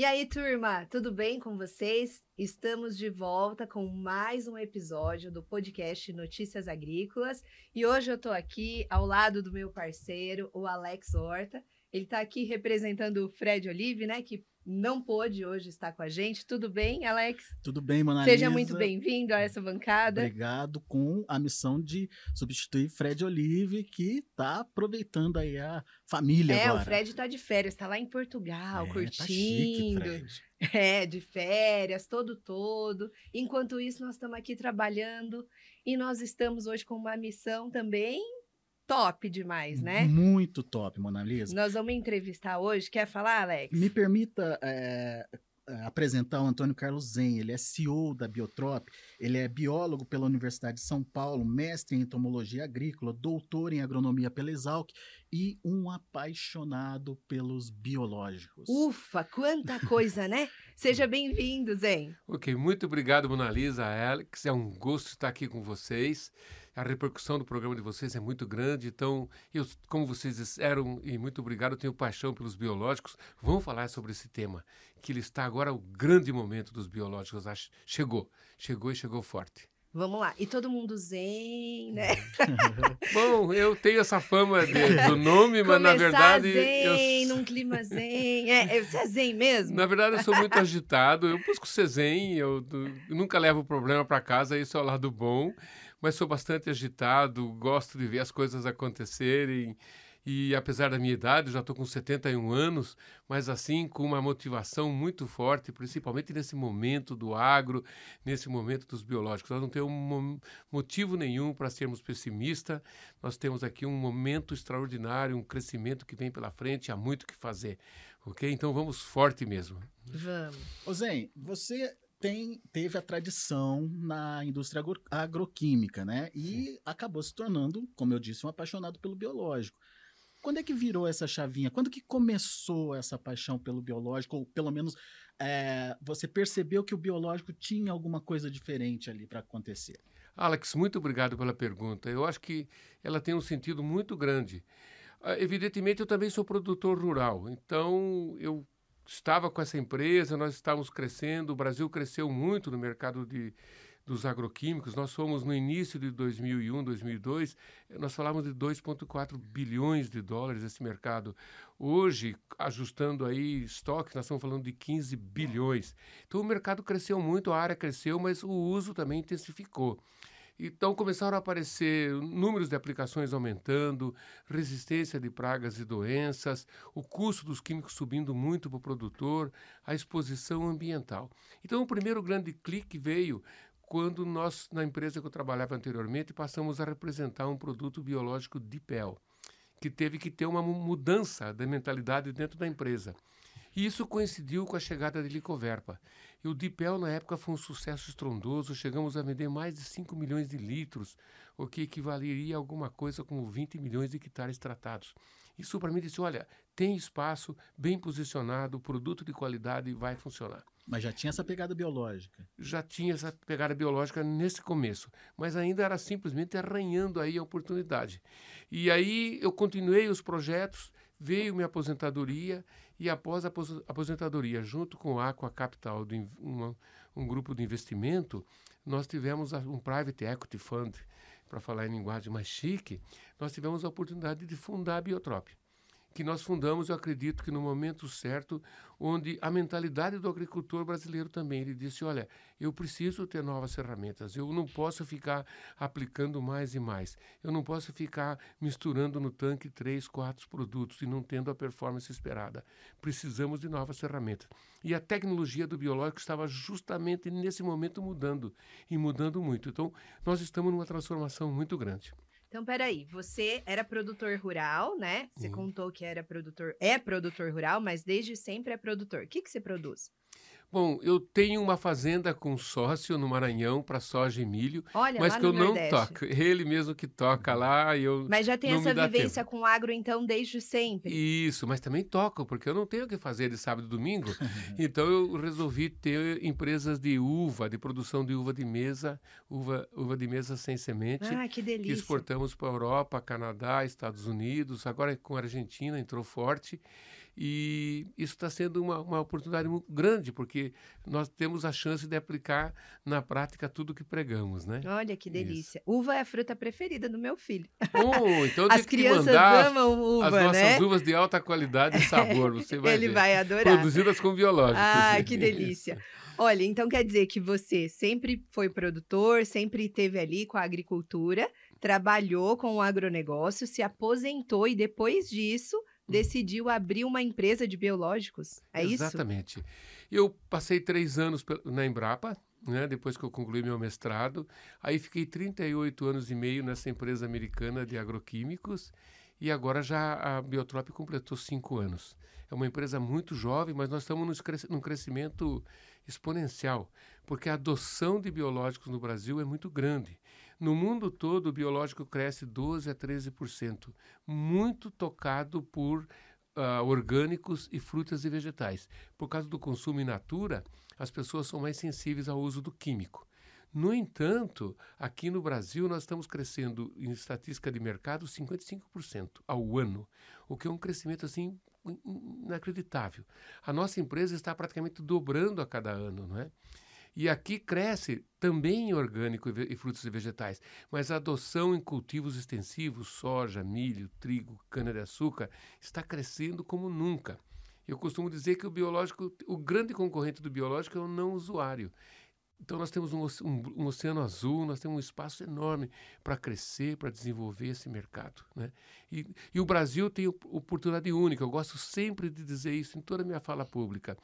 E aí, turma, tudo bem com vocês? Estamos de volta com mais um episódio do podcast Notícias Agrícolas. E hoje eu estou aqui ao lado do meu parceiro, o Alex Horta. Ele está aqui representando o Fred Olive, né? Que não pôde hoje estar com a gente. Tudo bem, Alex? Tudo bem, Mona Seja muito bem-vindo a essa bancada. Obrigado com a missão de substituir Fred Olive, que está aproveitando aí a família é, agora. É, o Fred está de férias, está lá em Portugal, é, curtindo. Tá chique, Fred. É, de férias, todo todo. Enquanto isso, nós estamos aqui trabalhando e nós estamos hoje com uma missão também top demais, né? Muito top, Mona Lisa. Nós vamos entrevistar hoje. Quer falar, Alex? Me permita é, apresentar o Antônio Carlos Zen. Ele é CEO da Biotrop, ele é biólogo pela Universidade de São Paulo, mestre em entomologia agrícola, doutor em agronomia pela Exalc e um apaixonado pelos biológicos. Ufa, quanta coisa, né? Seja bem-vindo, Zen. Ok, muito obrigado, Mona Lisa, Alex. É um gosto estar aqui com vocês a repercussão do programa de vocês é muito grande. Então, eu, como vocês disseram, e muito obrigado, eu tenho paixão pelos biológicos. Vamos falar sobre esse tema, que ele está agora o grande momento dos biológicos. Acho, chegou, chegou e chegou forte. Vamos lá. E todo mundo zen, né? Bom, eu tenho essa fama de, do nome, mas na verdade. zen, eu... num clima zen. É, você é zen mesmo? Na verdade, eu sou muito agitado. Eu busco ser zen, eu, eu nunca levo problema para casa, isso é o lado bom mas sou bastante agitado, gosto de ver as coisas acontecerem. E apesar da minha idade, já estou com 71 anos, mas assim com uma motivação muito forte, principalmente nesse momento do agro, nesse momento dos biológicos. Nós não temos um motivo nenhum para sermos pessimistas. Nós temos aqui um momento extraordinário, um crescimento que vem pela frente, há muito o que fazer. Ok? Então vamos forte mesmo. Vamos. Ô Zen, você tem, teve a tradição na indústria agro, agroquímica, né? E Sim. acabou se tornando, como eu disse, um apaixonado pelo biológico. Quando é que virou essa chavinha? Quando que começou essa paixão pelo biológico? Ou pelo menos é, você percebeu que o biológico tinha alguma coisa diferente ali para acontecer? Alex, muito obrigado pela pergunta. Eu acho que ela tem um sentido muito grande. Uh, evidentemente, eu também sou produtor rural, então eu estava com essa empresa, nós estávamos crescendo, o Brasil cresceu muito no mercado de, dos agroquímicos. Nós fomos no início de 2001, 2002, nós falávamos de 2,4 bilhões de dólares esse mercado. Hoje, ajustando aí estoque, nós estamos falando de 15 bilhões. Então o mercado cresceu muito, a área cresceu, mas o uso também intensificou. Então começaram a aparecer números de aplicações aumentando, resistência de pragas e doenças, o custo dos químicos subindo muito para o produtor, a exposição ambiental. Então o primeiro grande clique veio quando nós, na empresa que eu trabalhava anteriormente, passamos a representar um produto biológico de PEL, que teve que ter uma mudança da mentalidade dentro da empresa. E isso coincidiu com a chegada de Licoverpa. E o Dipel, na época, foi um sucesso estrondoso. Chegamos a vender mais de 5 milhões de litros, o que equivaleria a alguma coisa como 20 milhões de hectares tratados. Isso para mim disse: olha, tem espaço, bem posicionado, produto de qualidade vai funcionar. Mas já tinha essa pegada biológica? Já tinha essa pegada biológica nesse começo, mas ainda era simplesmente arranhando aí a oportunidade. E aí eu continuei os projetos, veio minha aposentadoria e após a aposentadoria, junto com a Aqua Capital, uma, um grupo de investimento, nós tivemos um Private Equity Fund, para falar em linguagem mais chique, nós tivemos a oportunidade de fundar a Biotrop que nós fundamos, eu acredito que no momento certo, onde a mentalidade do agricultor brasileiro também, ele disse, olha, eu preciso ter novas ferramentas, eu não posso ficar aplicando mais e mais, eu não posso ficar misturando no tanque três, quatro produtos e não tendo a performance esperada. Precisamos de novas ferramentas. E a tecnologia do biológico estava justamente nesse momento mudando, e mudando muito. Então, nós estamos numa transformação muito grande. Então, peraí, você era produtor rural, né? Você uhum. contou que era produtor, é produtor rural, mas desde sempre é produtor. O que, que você produz? Bom, eu tenho uma fazenda com sócio no Maranhão para soja e milho, Olha, mas que eu não Nordeste. toco. Ele mesmo que toca lá e eu Mas já tem essa vivência tempo. com agro então desde sempre. Isso, mas também toco, porque eu não tenho o que fazer de sábado e domingo. então eu resolvi ter empresas de uva, de produção de uva de mesa, uva, uva de mesa sem semente, Ah, que que delícia. exportamos para a Europa, Canadá, Estados Unidos, agora com a Argentina entrou forte. E isso está sendo uma, uma oportunidade muito grande, porque nós temos a chance de aplicar na prática tudo que pregamos, né? Olha que delícia. Isso. Uva é a fruta preferida do meu filho. Oh, então As crianças amam uva, as nossas né? uvas de alta qualidade e sabor, você vai Ele ver. vai adorar. Produzidas com biológicos. Ah, que delícia. Olha, então quer dizer que você sempre foi produtor, sempre esteve ali com a agricultura, trabalhou com o agronegócio, se aposentou e depois disso decidiu abrir uma empresa de biológicos. É Exatamente. isso? Exatamente. Eu passei três anos na Embrapa, né, depois que eu concluí meu mestrado. Aí fiquei 38 anos e meio nessa empresa americana de agroquímicos e agora já a Biotrop completou cinco anos. É uma empresa muito jovem, mas nós estamos num crescimento exponencial, porque a adoção de biológicos no Brasil é muito grande. No mundo todo, o biológico cresce 12 a 13%, muito tocado por uh, orgânicos e frutas e vegetais. Por causa do consumo in natura, as pessoas são mais sensíveis ao uso do químico. No entanto, aqui no Brasil nós estamos crescendo em estatística de mercado 55% ao ano, o que é um crescimento assim inacreditável. A nossa empresa está praticamente dobrando a cada ano, não é? E aqui cresce também orgânico e, frutos e vegetais, mas a adoção em cultivos extensivos, soja, milho, trigo, cana-de-açúcar, está crescendo como nunca. Eu costumo dizer que o biológico, o grande concorrente do biológico é o não usuário. Então nós temos um, um, um, oceano azul, nós temos um espaço enorme para crescer, para desenvolver esse mercado. Né? E, e o Brasil tem oportunidade única, eu gosto sempre de dizer isso em toda a minha fala pública.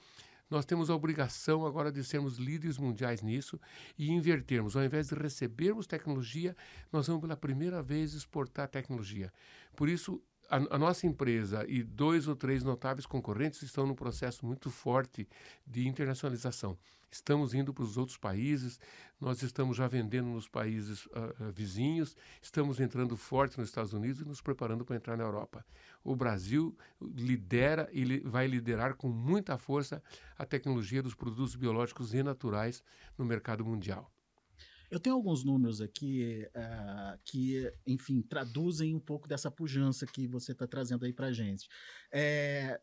Nós temos a obrigação agora de sermos líderes mundiais nisso e invertermos. Ao invés de recebermos tecnologia, nós vamos pela primeira vez exportar tecnologia. Por isso, a, a, nossa empresa e dois ou três notáveis concorrentes estão num processo muito forte de internacionalização. Estamos indo para os outros países, nós estamos já vendendo nos países uh, vizinhos, estamos entrando forte nos Estados Unidos e nos preparando para entrar na Europa. O Brasil lidera e li vai liderar com muita força a tecnologia dos produtos biológicos e naturais no mercado mundial. Eu tenho alguns números aqui uh, que, enfim, traduzem um pouco dessa pujança que você está trazendo aí para a gente. É,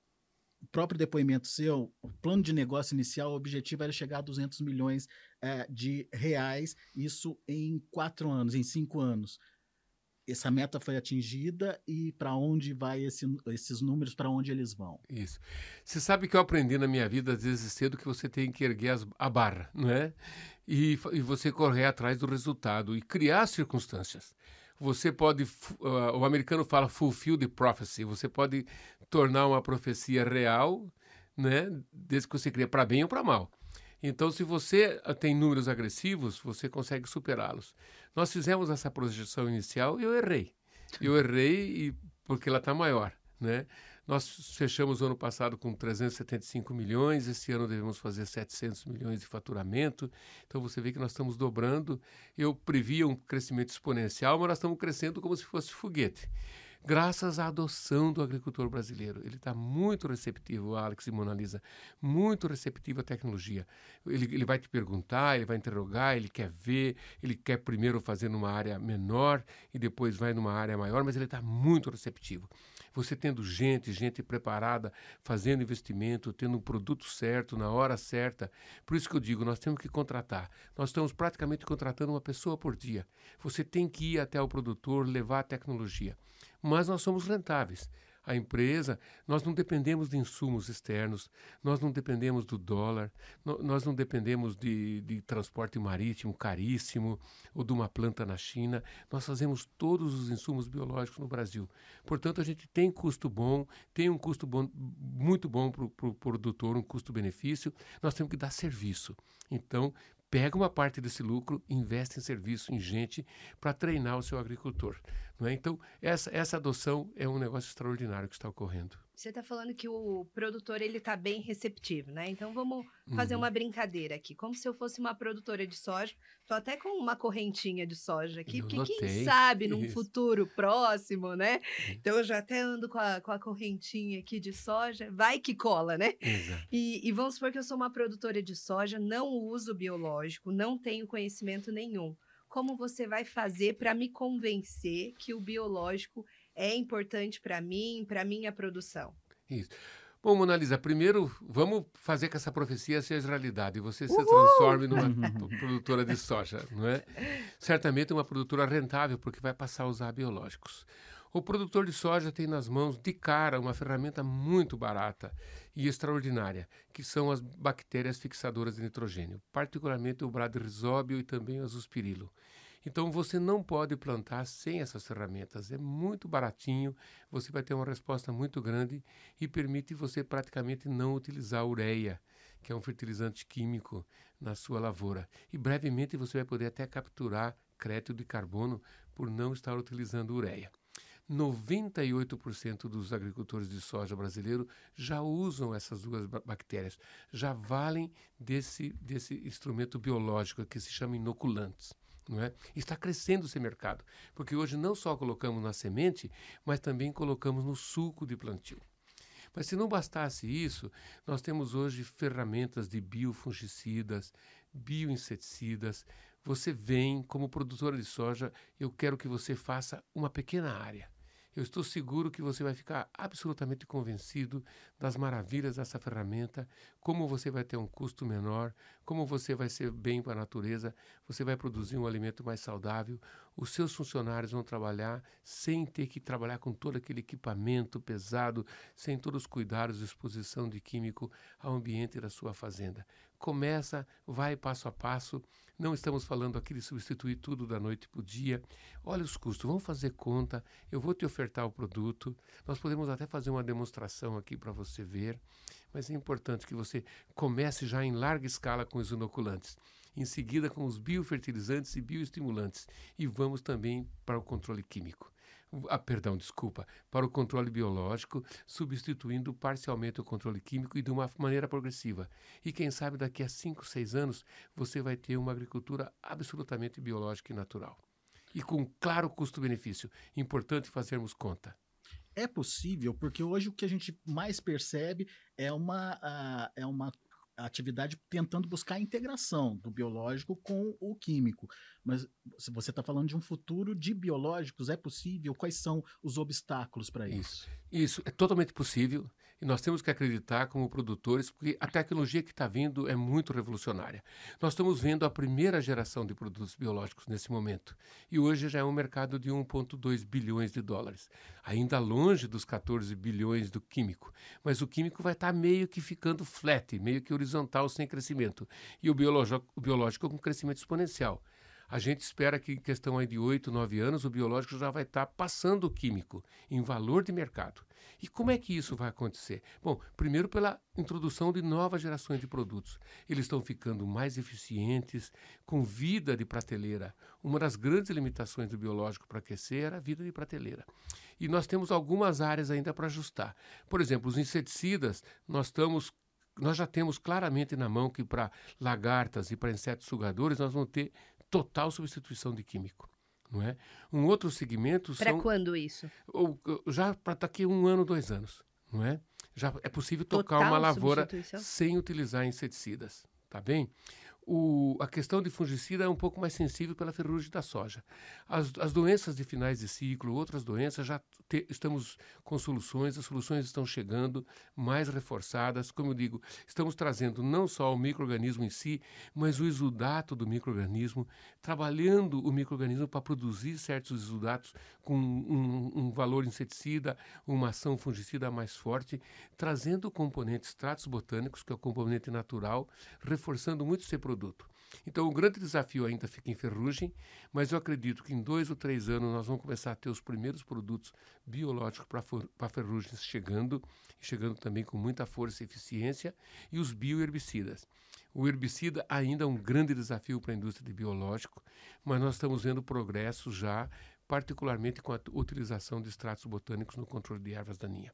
próprio depoimento seu, o plano de negócio inicial, o objetivo era chegar a 200 milhões é, de reais, isso em quatro anos, em cinco anos. Essa meta foi atingida e para onde vai esse, esses números, para onde eles vão? Isso. Você sabe que eu aprendi na minha vida, às vezes cedo, que você tem que erguer as, a barra, não é? E, e você correr atrás do resultado e criar circunstâncias você pode, uh, o americano fala fulfill the prophecy, você pode tornar uma profecia real, né, desde que você cria para bem ou para mal. Então, se você ah, tem números agressivos, você consegue superá-los. Nós fizemos essa projeção inicial e eu errei. Eu errei e, porque ela está maior, né? Nós fechamos o ano passado com 375 milhões, esse ano devemos fazer 700 milhões de faturamento. Então você vê que nós estamos dobrando. Eu previa um crescimento exponencial, mas nós estamos crescendo como se fosse foguete. Graças à adoção do agricultor brasileiro. Ele está muito receptivo, Alex e Mona Lisa, muito receptivo à tecnologia. Ele, ele vai te perguntar, ele vai interrogar, ele quer ver, ele quer primeiro fazer numa área menor e depois vai numa área maior, mas ele está muito receptivo você tendo gente, gente preparada, fazendo investimento, tendo um produto certo, na hora certa. Por isso que eu digo, nós temos que contratar. Nós estamos praticamente contratando uma pessoa por dia. Você tem que ir até o produtor, levar a tecnologia. Mas nós somos rentáveis a empresa, nós não dependemos de insumos externos, nós não dependemos do dólar, no, nós não dependemos de, de transporte marítimo caríssimo ou de uma planta na China. Nós fazemos todos os insumos biológicos no Brasil. Portanto, a gente tem custo bom, tem um custo bom, muito bom para o pro produtor, um custo-benefício. Nós temos que dar serviço. Então, pega uma parte desse lucro, investe em serviço, em gente, para treinar o seu agricultor. Não é? Então, essa, essa adoção é um negócio extraordinário que está ocorrendo. Você está falando que o produtor ele está bem receptivo, né? Então vamos fazer uhum. uma brincadeira aqui, como se eu fosse uma produtora de soja. Estou até com uma correntinha de soja aqui, eu porque notei. quem sabe num Isso. futuro próximo, né? Então eu já até ando com a, com a correntinha aqui de soja, vai que cola, né? Exato. E, e vamos supor que eu sou uma produtora de soja, não uso biológico, não tenho conhecimento nenhum. Como você vai fazer para me convencer que o biológico é importante para mim, para minha produção? Isso. Bom, Mona Lisa, primeiro vamos fazer que essa profecia seja realidade e você se transforme numa produtora de soja, não é? Certamente uma produtora rentável, porque vai passar a usar biológicos. O produtor de soja tem nas mãos, de cara, uma ferramenta muito barata e extraordinária, que são as bactérias fixadoras de nitrogênio, particularmente o bradyrhizóbio e também o azospirilo. Então você não pode plantar sem essas ferramentas. É muito baratinho, você vai ter uma resposta muito grande e permite você praticamente não utilizar ureia, que é um fertilizante químico na sua lavoura. E brevemente você vai poder até capturar crédito de carbono por não estar utilizando ureia. 98% dos agricultores de soja brasileiro já usam essas duas bactérias, já valem desse, desse instrumento biológico que se chama inoculantes. É? Está crescendo esse mercado, porque hoje não só colocamos na semente, mas também colocamos no suco de plantio. Mas se não bastasse isso, nós temos hoje ferramentas de biofungicidas, bioinseticidas. Você vem como produtora de soja, eu quero que você faça uma pequena área. Eu estou seguro que você vai ficar absolutamente convencido das maravilhas dessa ferramenta, como você vai ter um custo menor, como você vai ser bem para a natureza, você vai produzir um alimento mais saudável, os seus funcionários vão trabalhar sem ter que trabalhar com todo aquele equipamento pesado, sem todos os cuidados de exposição de químico ao ambiente da sua fazenda. Começa, vai passo a passo. Não estamos falando aqui de substituir tudo da noite para o dia. Olha os custos, vamos fazer conta. Eu vou te ofertar o produto. Nós podemos até fazer uma demonstração aqui para você ver. Mas é importante que você comece já em larga escala com os inoculantes em seguida com os biofertilizantes e bioestimulantes e vamos também para o controle químico. Ah, perdão, desculpa, para o controle biológico, substituindo parcialmente o controle químico e de uma maneira progressiva. E quem sabe daqui a 5, 6 anos você vai ter uma agricultura absolutamente biológica e natural. E com claro custo-benefício. Importante fazermos conta. É possível, porque hoje o que a gente mais percebe é uma, uh, é uma atividade tentando buscar a integração do biológico com o químico. Mas se você está falando de um futuro de biológicos, é possível? Quais são os obstáculos para isso? Isso, é totalmente possível. E nós temos que acreditar como produtores, porque a tecnologia que está vindo é muito revolucionária. Nós estamos vendo a primeira geração de produtos biológicos nesse momento. E hoje já é um mercado de 1,2 bilhões de dólares. Ainda longe dos 14 bilhões do químico. Mas o químico vai estar tá meio que ficando flat, meio que horizontal, sem crescimento. E o biológico, o biológico com crescimento exponencial. A gente espera que em questão aí de 8, 9 anos o biológico já vai estar tá passando o químico em valor de mercado. E como é que isso vai acontecer? Bom, primeiro pela introdução de novas gerações de produtos. Eles estão ficando mais eficientes, com vida de prateleira. Uma das grandes limitações do biológico para aquecer era a vida de prateleira. E nós temos algumas áreas ainda para ajustar. Por exemplo, os inseticidas, nós estamos nós já temos claramente na mão que para lagartas e para insetos sugadores nós vamos ter total substituição de químico. Não é? Um outro segmento Para quando isso? Ou, já para daqui um ano, dois anos. Não é? Já é possível tocar total uma lavoura sem utilizar inseticidas. Tá bem? O, a questão de fungicida é um pouco mais sensível pela ferrugem da soja. As, as doenças de finais de ciclo, outras doenças, já te, estamos com soluções, as soluções estão chegando mais reforçadas. Como eu digo, estamos trazendo não só o microorganismo em si, mas o exudato do microorganismo, trabalhando o microorganismo para produzir certos exudatos com um, um valor inseticida, uma ação fungicida mais forte, trazendo componentes tratos botânicos, que é o componente natural, reforçando muito esse. Então, o grande desafio ainda fica em ferrugem, mas eu acredito que em dois ou três anos nós vamos começar a ter os primeiros produtos biológicos para ferrugens chegando, chegando também com muita força e eficiência, e os bioherbicidas. O herbicida ainda é um grande desafio para a indústria de biológico, mas nós estamos vendo progresso já, particularmente com a utilização de extratos botânicos no controle de ervas daninhas.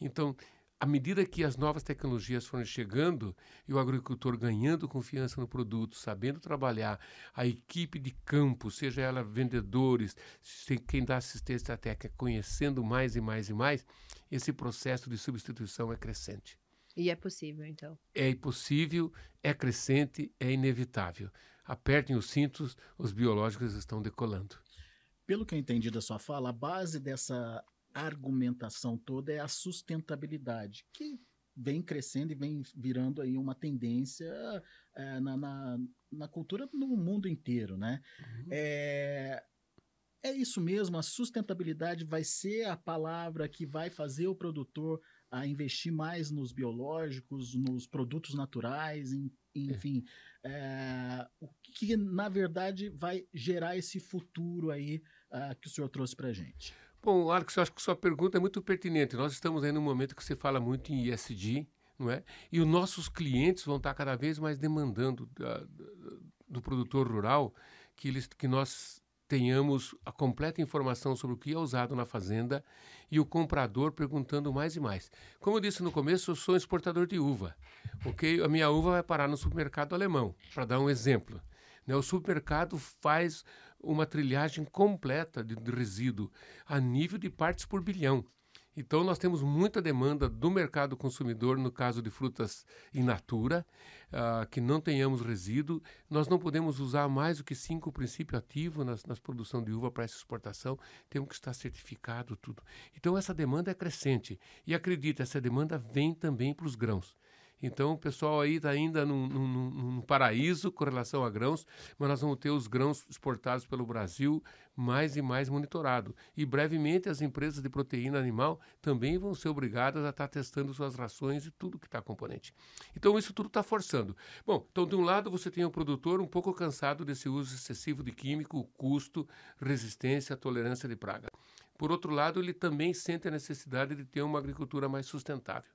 Então, à medida que as novas tecnologias foram chegando e o agricultor ganhando confiança no produto, sabendo trabalhar, a equipe de campo, seja ela vendedores, quem dá assistência técnica, conhecendo mais e mais e mais, esse processo de substituição é crescente. E é possível, então? É possível, é crescente, é inevitável. Apertem os cintos, os biológicos estão decolando. Pelo que eu entendi da sua fala, a base dessa argumentação toda é a sustentabilidade, que vem crescendo e vem virando aí uma tendência é, na, na, na, cultura no mundo inteiro, né? Uhum. É, é isso mesmo, a sustentabilidade vai ser a palavra que vai fazer o produtor a investir mais nos biológicos, nos produtos naturais, em, é. enfim, é. É, o que na verdade vai gerar esse futuro aí uh, que o senhor trouxe para gente. Bom, Alex, eu acho que sua pergunta é muito pertinente. Nós estamos aí num momento que se fala muito em ESG, não é? E os nossos clientes vão estar cada vez mais demandando da, do produtor rural que, eles, que nós tenhamos a completa informação sobre o que é usado na fazenda e o comprador perguntando mais e mais. Como eu disse no começo, eu sou exportador de uva. Ok, a minha uva vai parar no supermercado alemão, para dar um exemplo. Né? O supermercado faz uma trilhagem completa de, resíduo a nível de partes por bilhão. Então, nós temos muita demanda do mercado consumidor, no caso de frutas in natura, uh, que não tenhamos resíduo. Nós não podemos usar mais do que cinco princípios ativos nas, nas produção de uva para essa exportação. Temos que estar certificado tudo. Então, essa demanda é crescente. E acredita, essa demanda vem também para os grãos. Então, o pessoal aí está ainda num, paraíso com relação a grãos, mas nós vamos ter os grãos exportados pelo Brasil mais e mais monitorado. E brevemente as empresas de proteína animal também vão ser obrigadas a estar tá testando suas rações e tudo que está componente. Então, isso tudo está forçando. Bom, então, de um lado, você tem o produtor um pouco cansado desse uso excessivo de químico, custo, resistência, tolerância de praga. Por outro lado, ele também sente a necessidade de ter uma agricultura mais sustentável.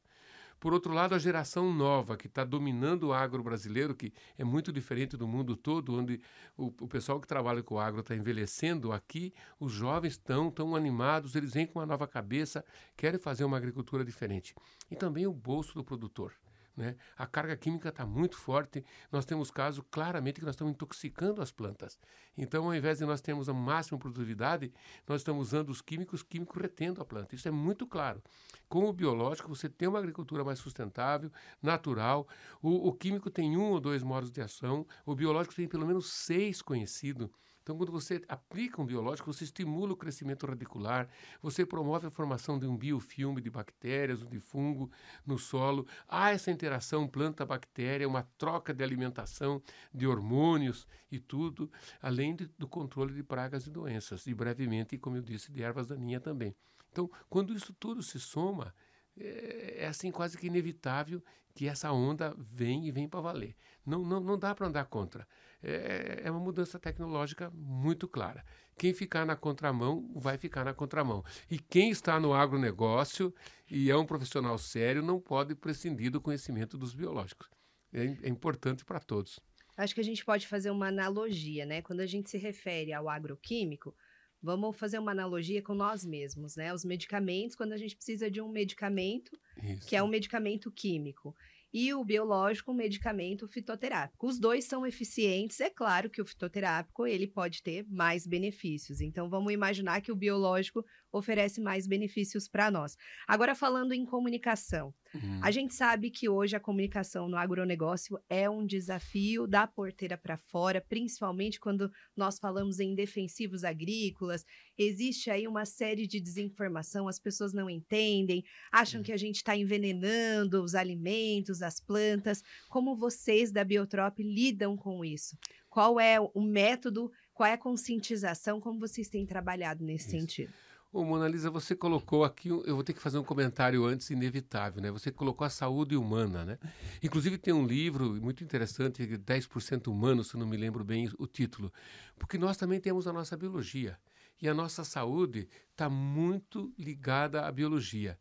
Por outro lado, a geração nova que está dominando o agro brasileiro, que é muito diferente do mundo todo, onde o, o pessoal que trabalha com o agro está envelhecendo, aqui os jovens estão tão animados, eles vêm com uma nova cabeça, querem fazer uma agricultura diferente. E também o bolso do produtor. Né? A carga química está muito forte. Nós temos casos claramente que nós estamos intoxicando as plantas. Então, ao invés de nós termos a máxima produtividade, nós estamos usando os químicos, químicos retendo a planta. Isso é muito claro. Com o biológico, você tem uma agricultura mais sustentável, natural. O, o químico tem um ou dois modos de ação. O biológico tem pelo menos seis conhecidos. Então, quando você aplica um biológico, você estimula o crescimento radicular, você promove a formação de um biofilme de bactérias de fungo no solo. Há essa interação planta-bactéria, uma troca de alimentação, de hormônios e tudo, além de, do controle de pragas e doenças. E brevemente, como eu disse, de ervas daninhas também. Então, quando isso tudo se soma, é, é assim quase que inevitável que essa onda vem e vem para valer. Não, não, não dá para andar contra. É, é uma mudança tecnológica muito clara. Quem ficar na contramão vai ficar na contramão. E quem está no agronegócio e é um profissional sério não pode prescindir do conhecimento dos biológicos. É, é importante para todos. Acho que a gente pode fazer uma analogia, né? Quando a gente se refere ao agroquímico, Vamos fazer uma analogia com nós mesmos, né? Os medicamentos, quando a gente precisa de um medicamento, Isso. que é um medicamento químico e o biológico, um medicamento fitoterápico. Os dois são eficientes, é claro que o fitoterápico ele pode ter mais benefícios. Então vamos imaginar que o biológico oferece mais benefícios para nós. Agora falando em comunicação, uhum. a gente sabe que hoje a comunicação no agronegócio é um desafio da porteira para fora, principalmente quando nós falamos em defensivos agrícolas. Existe aí uma série de desinformação, as pessoas não entendem, acham uhum. que a gente está envenenando os alimentos as plantas. Como vocês da Biotrop lidam com isso? Qual é o método, qual é a conscientização, como vocês têm trabalhado nesse isso. sentido? Ô, Mona Lisa, você colocou aqui, eu vou ter que fazer um comentário antes, inevitável, né? Você colocou a saúde humana, né? Inclusive tem um livro muito interessante, 10% humano, se não me lembro bem o título, porque nós também temos a nossa biologia. E a nossa saúde está muito ligada à biologia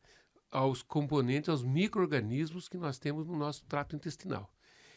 aos componentes, aos micro-organismos que nós temos no nosso trato intestinal.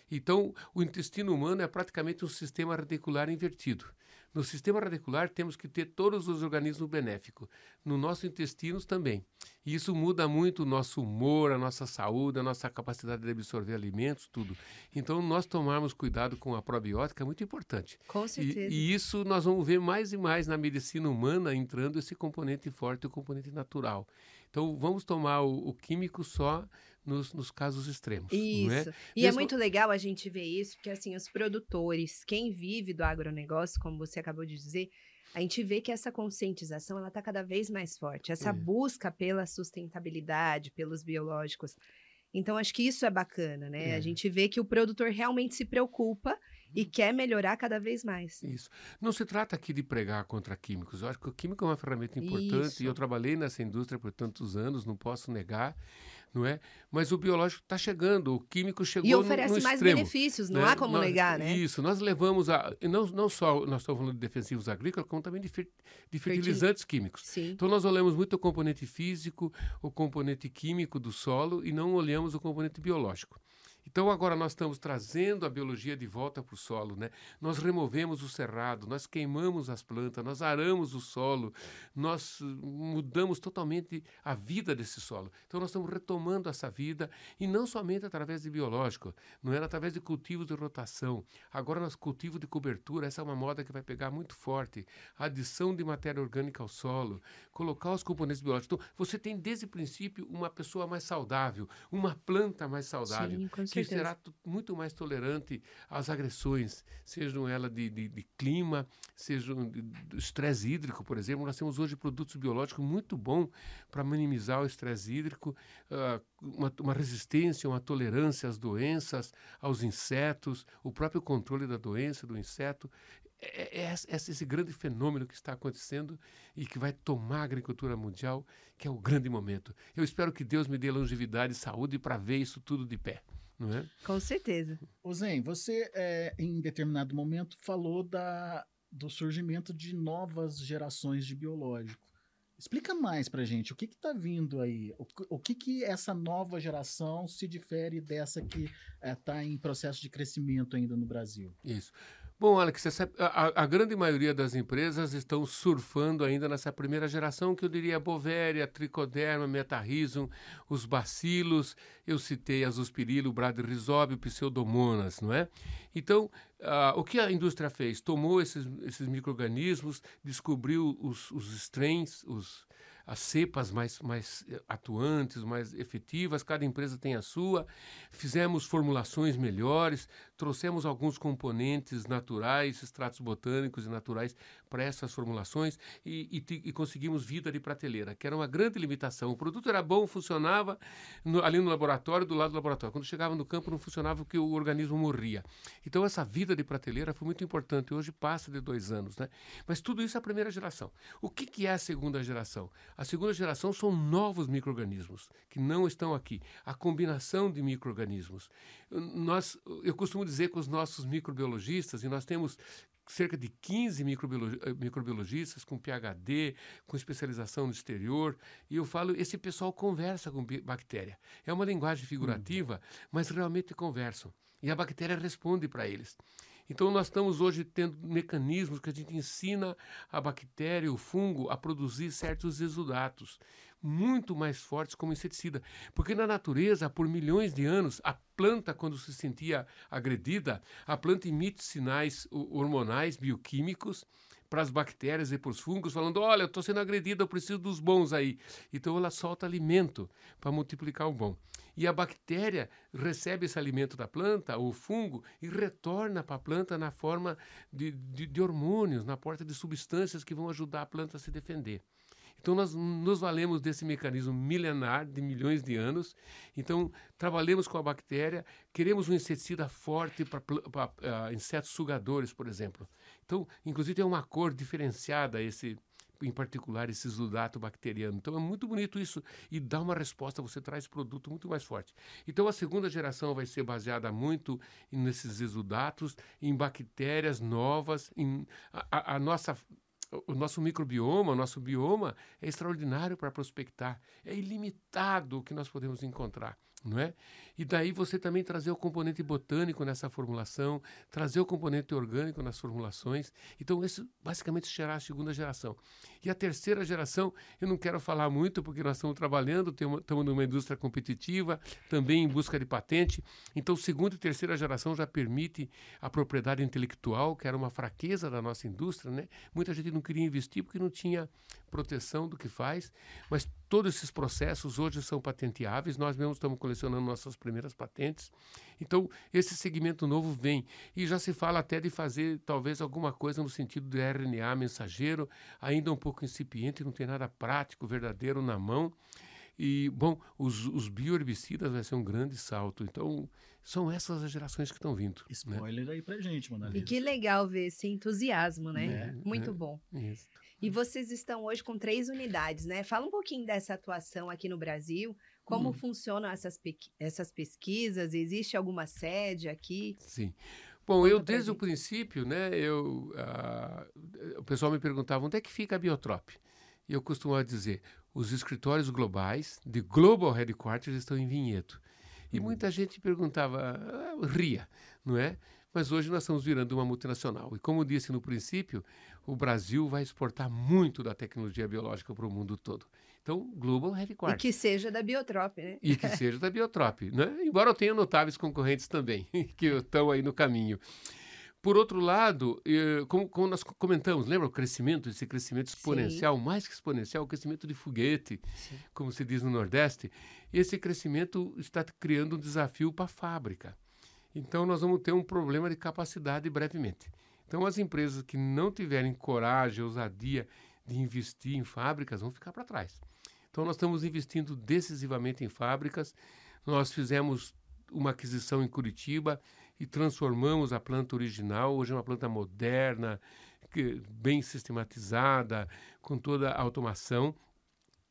Então, o intestino humano é praticamente um sistema radicular invertido. No sistema radicular temos que ter todos os organismos benéficos. No nosso intestino também. E isso muda muito o nosso humor, a nossa saúde, a nossa capacidade de absorver alimentos, tudo. Então, nós tomarmos cuidado com a probiótica é muito importante. Com certeza. E, e isso nós vamos ver mais e mais na medicina humana entrando esse componente forte, o componente natural. Então, vamos tomar o, o químico só nos, nos, casos extremos. Isso. É? E é Mesmo... é muito legal a gente ver isso, porque assim, os produtores, quem vive do agronegócio, como você acabou de dizer, a gente vê que essa conscientização ela está cada vez mais forte. Essa é. busca pela sustentabilidade, pelos biológicos. Então, acho que isso é bacana, né? É. A gente vê que o produtor realmente se preocupa e quer melhorar cada vez mais. Isso. Não se trata aqui de pregar contra químicos. Eu acho que o químico é uma ferramenta importante Isso. e eu trabalhei nessa indústria por tantos anos, não posso negar, não é? Mas o biológico está chegando, o químico chegou E no- oferece no, mais extremo. benefícios, não né? há como Nós- negar, né? Isso, nós levamos a. e Não, não só nós estamos falando de defensivos agrícolas, como também de, fer- de fertilizantes químicos. Sim. Então nós olhamos muito o componente físico, o componente químico do solo e não olhamos o componente biológico. Então agora nós estamos trazendo a biologia de volta para o solo, né? Nós removemos o cerrado, nós queimamos as plantas, nós aramos o solo, nós uh, mudamos totalmente a vida desse solo. Então nós estamos retomando essa vida e não somente através de biológico, não era através de cultivos de rotação. Agora nós cultivo de cobertura, essa é uma moda que vai pegar muito forte. Adição de matéria orgânica ao solo, colocar os componentes biológicos. Então você tem desde o princípio uma pessoa mais saudável, uma planta mais saudável Sim, que será muito mais tolerante às agressões, sejam elas de, de, de clima, sejam de- do estresse hídrico, por exemplo. Nós temos hoje produtos biológicos muito bons para minimizar o estresse hídrico, ah, uma, uma resistência, uma tolerância às doenças, aos insetos, o próprio controle da doença, do inseto. É, é, é esse grande fenômeno que está acontecendo e que vai tomar a agricultura mundial, que é o grande momento. Eu espero que Deus me dê longevidade e saúde para ver isso tudo de pé. Não é? Com certeza. Ô Zen, você é, em determinado momento falou da, do surgimento de novas gerações de biológico. Explica mais pra gente, o que está vindo aí? O, que- o que, que essa nova geração se difere dessa que está em processo de crescimento ainda no Brasil? Isso. Bom, Alex, essa- a, a- grande maioria das empresas estão surfando ainda nessa primeira geração, que eu diria Bovéria, Tricoderma, Metarrhizum, os bacilos, eu citei Azospirilo, o Bradyrhizobio, Pseudomonas, não é? Então, o que a indústria fez? Tomou esses, esses micro-organismos, descobriu os, os strains, os, as cepas mais, mais eh, atuantes, mais efetivas, cada empresa tem a sua, fizemos formulações melhores, trouxemos alguns componentes naturais, extratos botânicos e naturais para essas formulações e, e e conseguimos vida de prateleira, que era uma grande limitação. O produto era bom, funcionava no- ali no laboratório, do lado do laboratório. Quando chegava no campo, não funcionava porque o organismo morria. Então, essa vida de prateleira foi muito importante. Hoje passa de dois anos, né? Mas tudo isso é a primeira geração. O que, que é a segunda geração? A segunda geração são novos micro-organismos que não estão aqui. A combinação de micro-organismos. Nós, eu costumo dizer com os nossos microbiologistas, e nós temos cerca de 15 microbiolo- eh, microbiologistas com PhD, com especialização no exterior, e eu falo, esse pessoal conversa com bactéria. É uma linguagem figurativa, mas realmente conversam. E a bactéria responde para eles. Então, nós estamos hoje tendo mecanismos que a gente ensina a bactéria, o fungo, a produzir certos exudatos muito mais fortes como inseticida. Porque na natureza, por milhões de anos, a planta, quando se sentia agredida, a planta emite sinais ho- hormonais, bioquímicos, para as bactérias e para os fungos, falando: olha, eu estou sendo agredida, eu preciso dos bons aí. Então ela solta alimento para multiplicar o bom. E a bactéria recebe esse alimento da planta, o fungo, e retorna para a planta na forma de, de, de hormônios, na porta de substâncias que vão ajudar a planta a se defender. Então, nós nos valemos desse mecanismo milenar de milhões de anos. Então, trabalhamos com a bactéria, queremos um inseticida forte para uh, insetos sugadores, por exemplo. Então, inclusive, tem uma cor diferenciada esse em particular esse exudato bacteriano. Então é muito bonito isso e dá uma resposta, você traz produto muito mais forte. Então a segunda geração vai ser baseada muito nesses exudatos, em bactérias novas, em a, a, nossa o nosso microbioma, o nosso bioma é extraordinário para prospectar. É ilimitado o que nós podemos encontrar, não é? E daí você também trazer o componente botânico nessa formulação, trazer o componente orgânico nas formulações. Então, isso basicamente será a segunda geração. E a terceira geração, eu não quero falar muito, porque nós estamos trabalhando, estamos numa indústria competitiva, também em busca de patente. Então, segunda e terceira geração já permite a propriedade intelectual, que era uma fraqueza da nossa indústria, né? Muita gente não queria investir porque não tinha proteção do que faz, mas todos esses processos hoje são patenteáveis, nós mesmos estamos colecionando nossas primeiras patentes. Então, esse segmento novo vem e já se fala até de fazer talvez alguma coisa no sentido de RNA mensageiro, ainda um pouco incipiente, não tem nada prático, verdadeiro na mão. E, bom, os, os bioherbicidas vai ser um grande salto. Então, são essas as gerações que estão vindo. né? Spoiler aí pra gente, Mona E que legal ver esse entusiasmo, né? É, Muito é. bom. Isso. E vocês estão hoje com três unidades, né? Fala um pouquinho dessa atuação aqui no Brasil. Como Hum. funcionam essas, pequ- essas pesquisas? Existe alguma sede aqui? Sim. Bom, eu desde o princípio, né, eu, ah, o pessoal me perguntava onde é que fica a Biotrop. E eu costumava dizer, os escritórios globais de Global Headquarters estão em Vinhedo. E Uhum. muita gente perguntava, ah, ria, não é? Mas hoje nós estamos virando uma multinacional. E como disse no princípio, o Brasil vai exportar muito da tecnologia biológica para o mundo todo. Então, Global E Headquarters. que seja da Biotrop, né? E que seja da Biotrop, né? Embora eu tenha notáveis concorrentes também, que estão aí no caminho. Por outro lado, como, como nós comentamos, lembra o crescimento, esse crescimento exponencial, mais que exponencial, o crescimento de foguete, Sim. como se diz no Nordeste, esse crescimento está criando um desafio para a fábrica. Então, nós vamos ter um problema de capacidade brevemente. Então, as empresas que não tiverem coragem, ousadia de investir em fábricas vão ficar para trás. Então, nós estamos investindo decisivamente em fábricas. Nós fizemos uma aquisição em Curitiba e transformamos a planta original. Hoje é uma planta moderna, bem sistematizada, com toda a automação.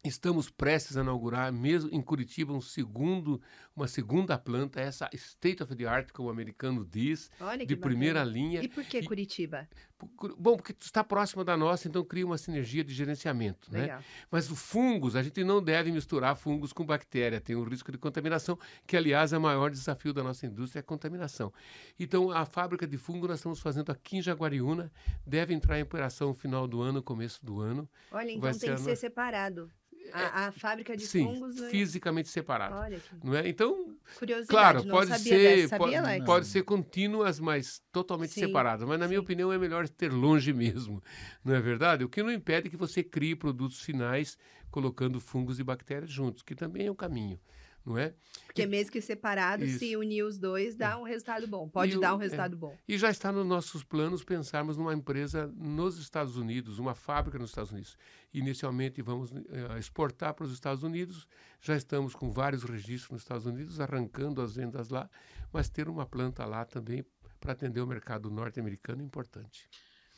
Estamos prestes a inaugurar, mesmo em Curitiba, um segundo, uma segunda planta, essa state of the art, como o americano diz, Olha de primeira bacana. linha. E por que E- Curitiba? Por- Bom, porque está próxima da nossa, então cria uma sinergia de gerenciamento. Né? Mas o fungos, a gente não deve misturar fungos com bactéria, tem um risco de contaminação, que aliás é o maior desafio da nossa indústria, é a contaminação. Então a fábrica de fungo nós estamos fazendo aqui em Jaguariúna, deve entrar em operação no final do ano, começo do ano. Olha, então Vai tem que ser no- separado. A, a fábrica de Sim, fungos. né? fisicamente separado. Olha que Não é? Então, curiosidade. claro, pode ser, pode, Alex? pode ser contínuas, mas totalmente Sim, separadas. Mas na minha sim. opinião é melhor ter longe mesmo, não é verdade? O que não impede que você crie produtos finais colocando fungos e bactérias juntos, que também é um caminho, não é? Porque mesmo que separado, se Isso. unir os dois, dá um resultado bom. Pode E dar um é. resultado bom. E já está nos nossos planos pensarmos numa empresa nos Estados Unidos, uma fábrica nos Estados Unidos. Inicialmente vamos eh, exportar para os Estados Unidos, já estamos com vários registros nos Estados Unidos, arrancando as vendas lá, mas ter uma planta lá também para atender o mercado norte-americano é importante.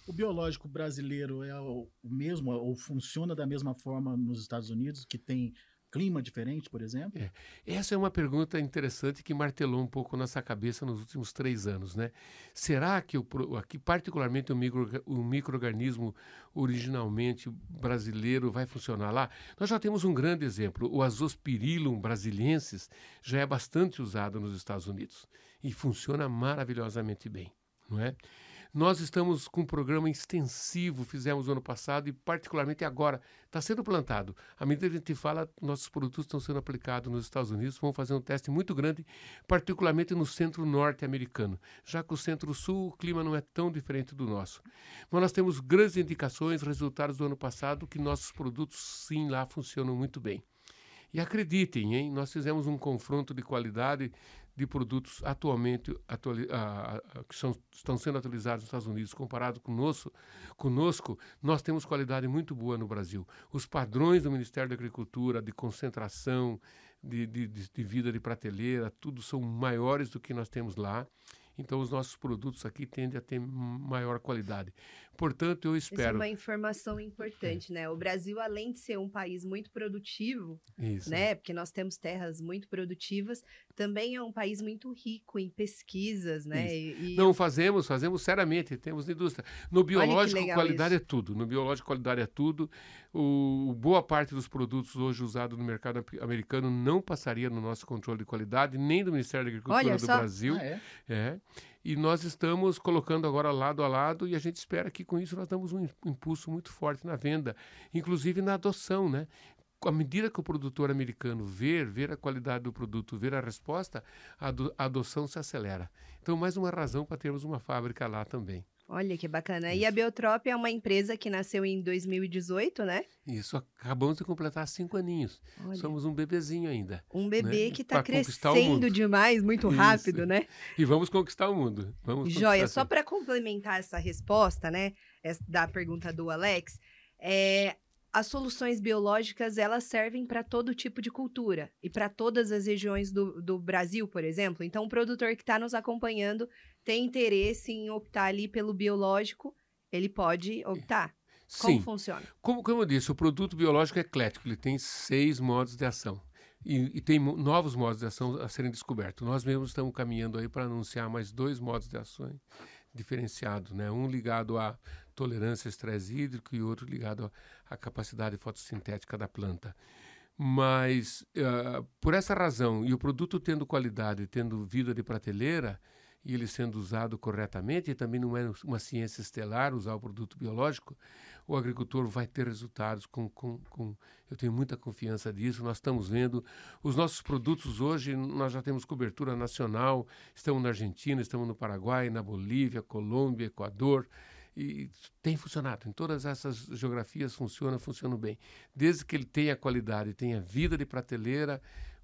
O biológico brasileiro é o o mesmo ou funciona da mesma forma nos Estados Unidos, que tem clima diferente, por exemplo? É. Essa é uma pergunta interessante que martelou um pouco nossa cabeça nos últimos três anos, né? Será que o, aqui, particularmente o, micro, o microorganismo originalmente brasileiro vai funcionar lá? Nós já temos um grande exemplo. O Azospirillum brasiliensis já é bastante usado nos Estados Unidos e funciona maravilhosamente bem, não é? Nós estamos com um programa extensivo, fizemos no ano passado e particularmente agora está sendo plantado. À medida que a gente fala, nossos produtos estão sendo aplicados nos Estados Unidos. Vamos fazer um teste muito grande, particularmente no centro norte-americano, já que o centro-sul o clima não é tão diferente do nosso. Mas nós temos grandes indicações, resultados do ano passado, que nossos produtos sim lá funcionam muito bem. E acreditem, hein, nós fizemos um confronto de qualidade de produtos atualmente atuali- que são- estão sendo atualizados nos Estados Unidos, comparado conosco, conosco, nós temos qualidade muito boa no Brasil. Os padrões do Ministério da Agricultura de concentração, de, de- de vida de prateleira, tudo são maiores do que nós temos lá. Então, os nossos produtos aqui tendem a ter maior qualidade. Portanto, eu Isso é espero. uma informação importante, né? O Brasil, além de ser um país muito produtivo, Isso. né? Porque nós temos terras muito produtivas, também é um país muito rico em pesquisas, né? E, e Não fazemos, fazemos seriamente, temos indústria. No biológico, qualidade isso. é tudo. No biológico, qualidade é tudo. O, boa parte dos produtos hoje usados no mercado americano não passaria no nosso controle de qualidade, nem do Ministério da Agricultura Olha do só. Brasil. Ah, é? É. E nós estamos colocando agora lado a lado e a gente espera que com isso nós damos um im- impulso muito forte na venda, inclusive na adoção, né? À medida que o produtor americano ver, ver a qualidade do produto, ver a resposta, a, a adoção se acelera. Então, mais uma razão para termos uma fábrica lá também. Olha que bacana. E a Isso. Biotrop é uma empresa que nasceu em 2018, né? Isso, acabamos de completar cinco aninhos. Olha, Somos um bebezinho ainda. um bebê né? que está crescendo demais, muito Isso. rápido, né? E vamos conquistar o mundo. Vamos Joia, só para complementar essa resposta, né, da pergunta do Alex, é, as soluções biológicas elas servem para todo tipo de cultura e para todas as regiões do, do Brasil, por exemplo. Então, o produtor que está nos acompanhando tem interesse em optar ali pelo biológico, ele pode optar. Como Sim. funciona? Como, como eu disse, o produto biológico é eclético, ele tem seis modos de ação. E, e tem novos modos de ação a serem descobertos. Nós mesmos estamos caminhando aí para anunciar mais dois modos de ação diferenciados, né? Um ligado à tolerância ao estresse hídrico e outro ligado à, capacidade fotossintética da planta. Mas, ah, por essa razão, e o produto tendo qualidade, tendo vida de prateleira, e ele sendo usado corretamente, e também não é uma ciência estelar usar o produto biológico, o agricultor vai ter resultados com, com, com, eu tenho muita confiança disso, nós estamos vendo os nossos produtos hoje, nós já temos cobertura nacional, estamos na Argentina, estamos no Paraguai, na Bolívia, Colômbia, Equador, e tem funcionado, em todas essas geografias funciona, funciona bem, desde que ele tenha qualidade, tenha vida de prateleira,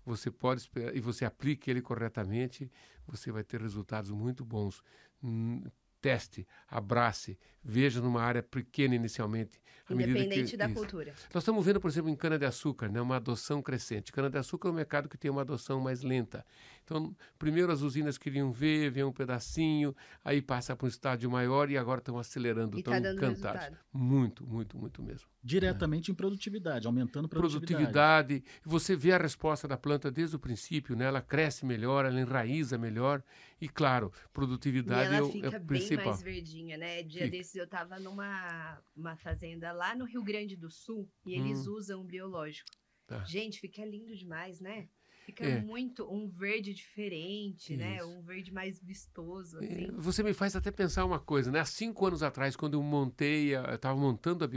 você pode esperar, e você aplique ele corretamente, você vai ter resultados muito bons. Hum, teste, abrace, veja numa área pequena inicialmente. medida que- Independente da isso. cultura. Nós estamos vendo, por exemplo, em cana-de-açúcar, né, uma adoção crescente. Cana-de-açúcar é um mercado que tem uma adoção mais lenta. Então, primeiro as usinas queriam ver, ver um pedacinho, aí passa para um estádio maior e agora estão acelerando, E estão tá encantados. resultado. Muito, muito, muito mesmo. Diretamente em produtividade, aumentando a produtividade. Produtividade, você vê a resposta da planta desde o princípio, né? ela cresce melhor, ela enraiza melhor e, claro, E produtividade é ela o, é fica o bem principal. mais verdinha, né? Dia Fica. desses eu tava numa uma fazenda lá no Rio Grande do Sul e eles Hum. usam biológico. Tá. Gente, fica lindo demais, né? Fica É. muito um verde diferente, né? Isso. Um verde mais vistoso, É, assim. Você me faz até pensar uma coisa, né? Há cinco anos atrás, quando eu montei, a- eu estava montando a,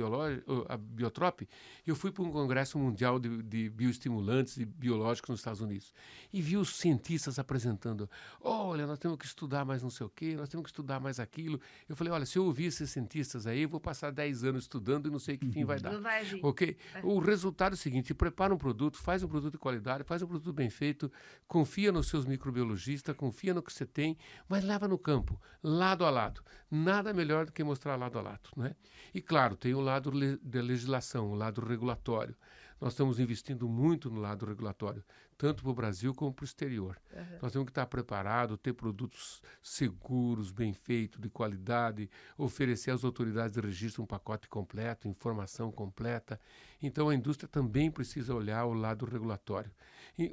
a Biotrop, eu fui para um congresso mundial de, de bioestimulantes e biológicos nos Estados Unidos e vi os cientistas apresentando, olha, nós temos que estudar mais não sei o quê, nós temos que estudar mais aquilo. Eu falei, olha, se eu ouvir esses cientistas aí, eu vou passar 10 anos estudando e não sei que fim vai dar. Não vai agir. Ok? É. O resultado é o seguinte: prepara um produto, faz um produto de qualidade, faz um produto bem feito, confia nos seus microbiologistas, confia no que você tem, mas leva no campo, lado a lado. Nada melhor do que mostrar lado a lado. Né? E claro, tem o lado le- da legislação, o lado regulatório. Nós estamos investindo muito no lado regulatório, tanto para o Brasil como para o exterior. Aham. Nós temos que estar preparados, ter produtos seguros, bem feitos, de qualidade, oferecer às autoridades de registro um pacote completo, informação completa. Então a indústria também precisa olhar o lado regulatório.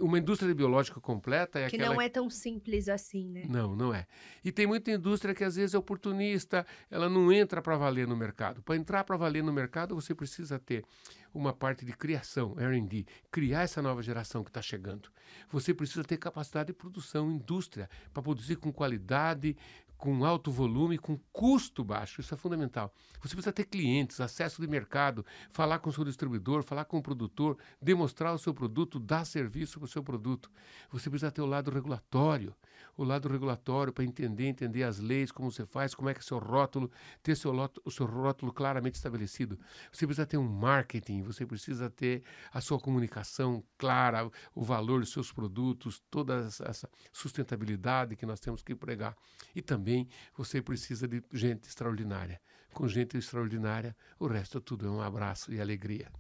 Uma indústria de biológica completa é Que aquela não é tão simples assim, né? não, não é. E tem muita indústria que às vezes é oportunista, ela não entra para valer no mercado. Para entrar para valer no mercado, você precisa ter uma parte de criação, R&D, criar essa nova geração que está chegando. Você precisa ter capacidade de produção, indústria, para produzir com qualidade, com alto volume, com custo baixo. Isso é fundamental. Você precisa ter clientes, acesso de mercado, falar com o seu distribuidor, falar com o produtor, demonstrar o seu produto, dar serviço para o seu produto. Você precisa ter o lado regulatório, o lado regulatório para entender, entender as leis, como você faz, como é que é seu rótulo, ter seu o seu rótulo claramente estabelecido. Você precisa ter um marketing, você precisa ter a sua comunicação clara, o valor dos seus produtos, toda essa- sustentabilidade que nós temos que pregar. E também você precisa de gente extraordinária. Com gente extraordinária, o resto tudo é um abraço e alegria.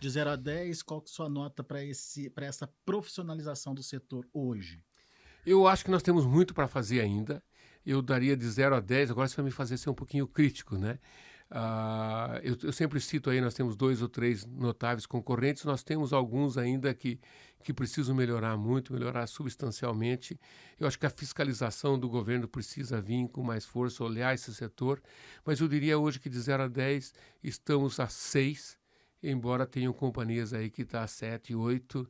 De 0 a 10, qual que é a sua nota para essa profissionalização do setor hoje? Eu acho que nós temos muito para fazer ainda. Eu daria de 0 a 10, agora você vai me fazer ser um pouquinho crítico, né? Ah, eu, eu sempre cito aí, nós temos dois ou três notáveis concorrentes, nós temos alguns ainda que, que precisam melhorar muito, melhorar substancialmente. Eu acho que a fiscalização do governo precisa vir com mais força, olhar esse setor, mas eu diria hoje que de 0 a 10 estamos a 6, embora tenham companhias aí que estão tá a 7, 8.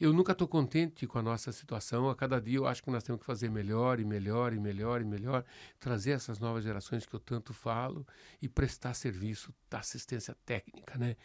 Eu nunca estou contente com a nossa situação. A cada dia eu acho que nós temos que fazer melhor e melhor e melhor e melhor, trazer essas novas gerações que eu tanto falo e prestar serviço da assistência técnica, né?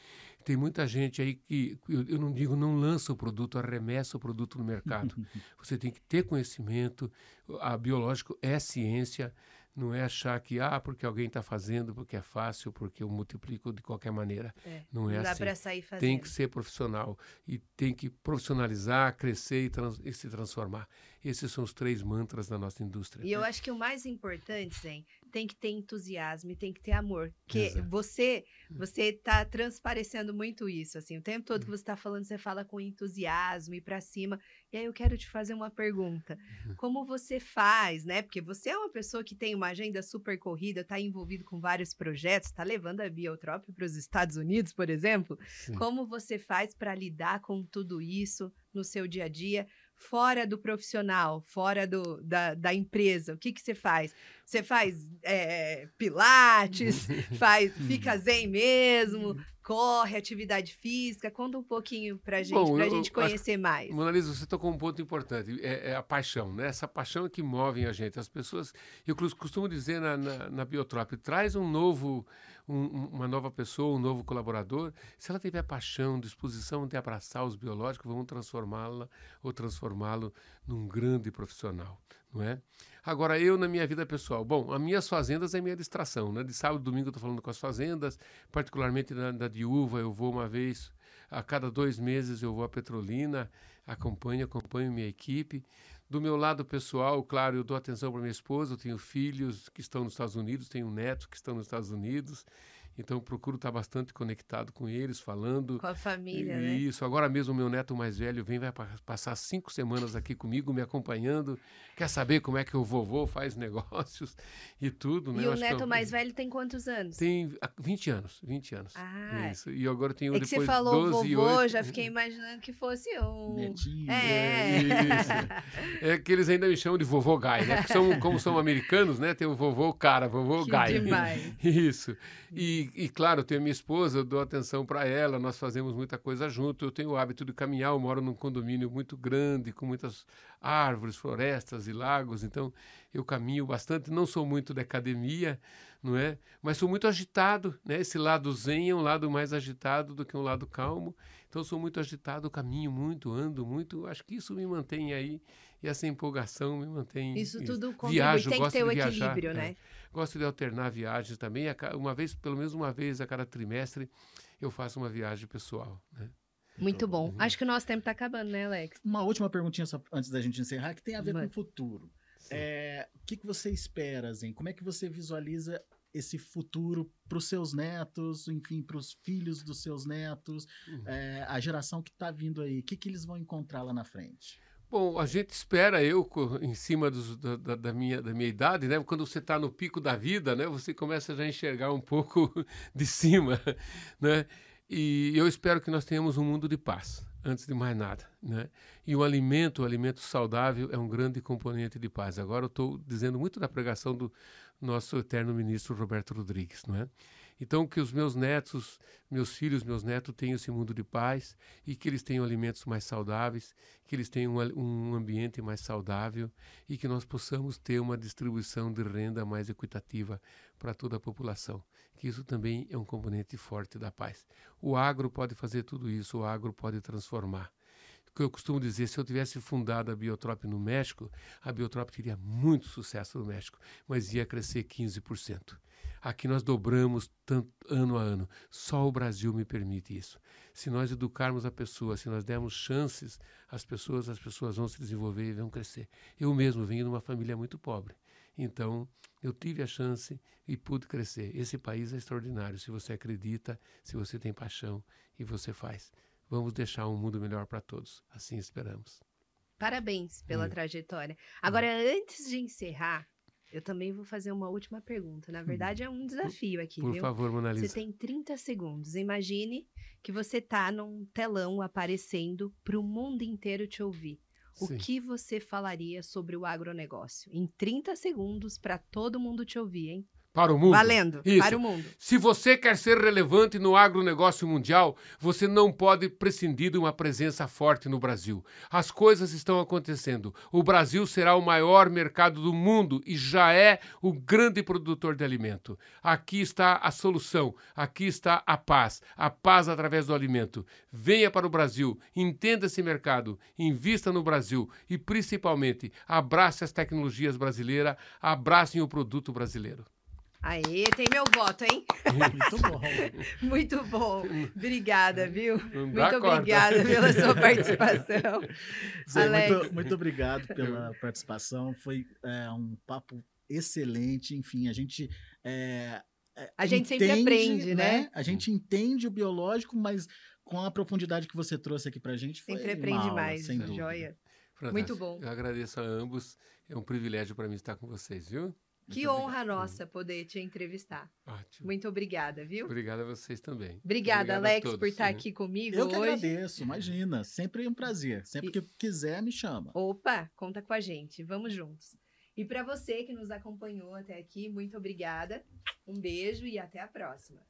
Tem muita gente aí que eu, eu não digo não lança o produto, arremessa o produto no mercado. Você tem que ter conhecimento. A biológico é ciência. Não é achar que, ah, porque alguém está fazendo, porque é fácil, porque eu multiplico de qualquer maneira. É, Não é não dá assim para sair fazendo. tem que ser profissional e tem que profissionalizar, crescer e, trans- e se transformar. Esses são os três mantras da nossa indústria. E eu acho que o mais importante, Zen, tem que ter entusiasmo e tem que ter amor. Porque você você tá transparecendo muito isso, assim, o tempo todo que você está falando, você fala com entusiasmo e para cima. E aí eu quero te fazer uma pergunta. Uhum. Como você faz, né? Porque você é uma pessoa que tem uma agenda super corrida, está envolvido com vários projetos, está levando a Biotrop para os Estados Unidos, por exemplo. Sim. Como você faz para lidar com tudo isso no seu dia a dia? Fora do profissional, fora do, da, da empresa? O que, que você faz? Você faz é, pilates, faz, fica zen mesmo, corre, atividade física? Conta um pouquinho pra gente, para a gente conhecer acho, mais. Mona Lisa, você tocou um ponto importante, é, é, a paixão, né? Essa paixão é que move a gente. As pessoas, eu costumo dizer na, na, na Biotrop, traz um novo um, uma nova pessoa, um novo colaborador, se ela tiver paixão, disposição de abraçar os biológicos, vamos transformá-la ou transformá-lo num grande profissional, não é? Agora, eu na minha vida pessoal, bom, as minhas fazendas é minha distração, né? De sábado e domingo eu estou falando com as fazendas, particularmente na, na de uva, eu vou uma vez, a cada dois meses eu vou à Petrolina, acompanho, acompanho minha equipe. Do meu lado pessoal, claro, eu dou atenção para minha esposa, eu tenho filhos que estão nos Estados Unidos, tenho netos que estão nos Estados Unidos. Então procuro estar bastante conectado com eles, falando. Com a família, e, né? Isso. Agora mesmo o meu neto mais velho vem, vai passar cinco semanas aqui comigo, me acompanhando. Quer saber como é que o vovô faz negócios e tudo, né? E o neto mais velho tem quantos anos? Tem 20 anos, 20 anos. Ah. Isso. E agora tenho é depois que você falou 12 vovô, 8. já fiquei imaginando que fosse um... Netinho. É. é isso. É que eles ainda me chamam de vovô Guy, né? Porque são, como são americanos, né? Tem o vovô cara, vovô que Guy. demais. Isso. E, e claro, tem a minha esposa, dou atenção para ela, nós fazemos muita coisa junto. Eu tenho o hábito de caminhar, eu moro num condomínio muito grande, com muitas árvores, florestas e lagos, então eu caminho bastante. Não sou muito da academia, não é? Mas sou muito agitado, né? Esse lado zen é um lado mais agitado do que um lado calmo. Então sou muito agitado, caminho muito, ando muito. Acho que isso me mantém aí e essa empolgação me mantém. Isso tudo contribui. Viajo, tem que ter o viajar, equilíbrio, é. né? Gosto de alternar viagens também. Uma vez, pelo menos uma vez a cada trimestre, eu faço uma viagem pessoal. Né? Muito então, bom. Uhum. Acho que o nosso tempo está acabando, né, Alex? Uma última perguntinha só antes da gente encerrar, que tem a ver Mas... com o futuro. É, o que, que você espera, Zen? Como é que você visualiza esse futuro para os seus netos, enfim, para os filhos dos seus netos, uhum. é, a geração que está vindo aí? O que, que eles vão encontrar lá na frente? Bom, a gente espera, eu, em cima dos, da, da, minha, da minha idade, né? Quando você está no pico da vida, né? Você começa já a enxergar um pouco de cima, né? E eu espero que nós tenhamos um mundo de paz, antes de mais nada, né? E o alimento, o alimento saudável é um grande componente de paz. Agora eu estou dizendo muito da pregação do nosso eterno ministro Roberto Rodrigues, não é? Então, que os meus netos, meus filhos, meus netos tenham esse mundo de paz e que eles tenham alimentos mais saudáveis, que eles tenham um, ambiente mais saudável e que nós possamos ter uma distribuição de renda mais equitativa para toda a população. Que isso também é um componente forte da paz. O agro pode fazer tudo isso, o agro pode transformar eu costumo dizer, se eu tivesse fundado a Biotrop no México, a Biotrop teria muito sucesso no México, mas ia crescer 15%. Aqui nós dobramos tanto, ano a ano. Só o Brasil me permite isso. Se nós educarmos a pessoa, se nós dermos chances às pessoas, as pessoas vão se desenvolver e vão crescer. Eu mesmo venho de uma família muito pobre. Então, eu tive a chance e pude crescer. Esse país é extraordinário. Se você acredita, se você tem paixão e você faz. Vamos deixar um mundo melhor para todos. Assim esperamos. Parabéns pela hum. trajetória. Agora, hum. antes de encerrar, eu também vou fazer uma última pergunta. Na hum. verdade, é um desafio aqui, Por viu? favor, Monalisa. Você tem 30 segundos. Imagine que você está num telão aparecendo para o mundo inteiro te ouvir. O Sim. que você falaria sobre o agronegócio? Em 30 segundos para todo mundo te ouvir, hein? Para o mundo. Valendo, Isso. para o mundo. Se você quer ser relevante no agronegócio mundial, você não pode prescindir de uma presença forte no Brasil. As coisas estão acontecendo. O Brasil será o maior mercado do mundo e já é o grande produtor de alimento. Aqui está a solução, aqui está a paz. A paz através do alimento. Venha para o Brasil, entenda esse mercado, invista no Brasil e, principalmente, abrace as tecnologias brasileiras, abracem o produto brasileiro. Aê, tem meu voto, hein? Muito bom. Muito bom. Obrigada, viu? Muito obrigada pela sua participação. Zé, muito, muito, obrigado pela participação. Foi é, um papo excelente, enfim, a gente. É, a gente entende, sempre aprende, né? né? A gente entende o biológico, mas com a profundidade que você trouxe aqui pra gente, foi Sempre aprende uma aula, mais, sem dúvida. joia. Fantástico. Muito bom. Eu agradeço a ambos. É um privilégio para mim estar com vocês, viu? Que Muito honra obrigado. nossa poder te entrevistar. Ótimo. Muito obrigada, viu? Obrigado a vocês também. Obrigada, Obrigado Alex, todos, por estar né? aqui comigo Eu que hoje. agradeço, imagina. Sempre um prazer. Sempre E- que quiser, me chama. Opa, conta com a gente. Vamos juntos. E para você que nos acompanhou até aqui, muito obrigada. Um beijo e até a próxima.